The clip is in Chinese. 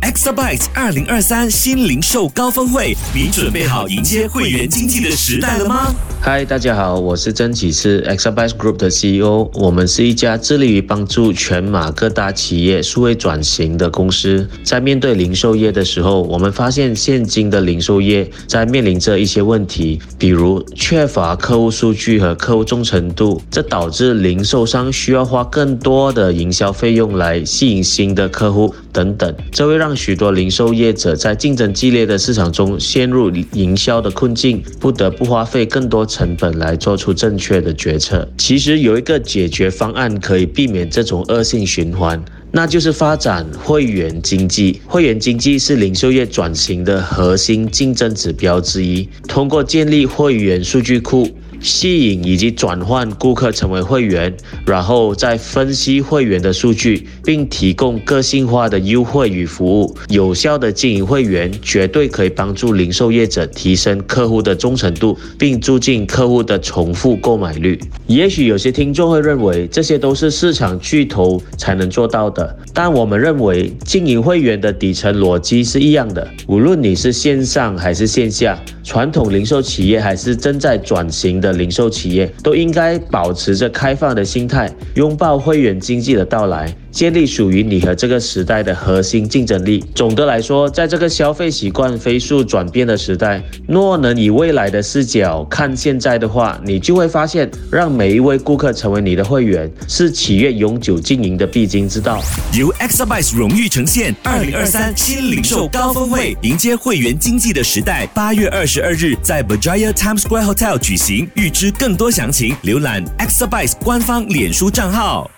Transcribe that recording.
Exabytes 二零二三新零售高峰会，你准备好迎接会员经济的时代了吗？嗨，大家好，我是曾启是 Exabytes Group 的 CEO。我们是一家致力于帮助全马各大企业数位转型的公司。在面对零售业的时候，我们发现现今的零售业在面临着一些问题，比如缺乏客户数据和客户忠诚度，这导致零售商需要花更多的营销费用来吸引新的客户等等，这会让许多零售业者在竞争激烈的市场中陷入营销的困境，不得不花费更多成本来做出正确的决策。其实有一个解决方案可以避免这种恶性循环，那就是发展会员经济。会员经济是零售业转型的核心竞争指标之一。通过建立会员数据库。吸引以及转换顾客成为会员，然后再分析会员的数据，并提供个性化的优惠与服务。有效的经营会员，绝对可以帮助零售业者提升客户的忠诚度，并促进客户的重复购买率。也许有些听众会认为这些都是市场巨头才能做到的，但我们认为经营会员的底层逻辑是一样的。无论你是线上还是线下，传统零售企业还是正在转型的。零售企业都应该保持着开放的心态，拥抱会员经济的到来。建立属于你和这个时代的核心竞争力。总的来说，在这个消费习惯飞速转变的时代，若能以未来的视角看现在的话，你就会发现，让每一位顾客成为你的会员，是企业永久经营的必经之道。由 Exabytes 荣誉呈现，二零二三新零售高峰会，迎接会员经济的时代。八月二十二日在 Berjaya Times Square Hotel 举行。预知更多详情，浏览 Exabytes 官方脸书账号。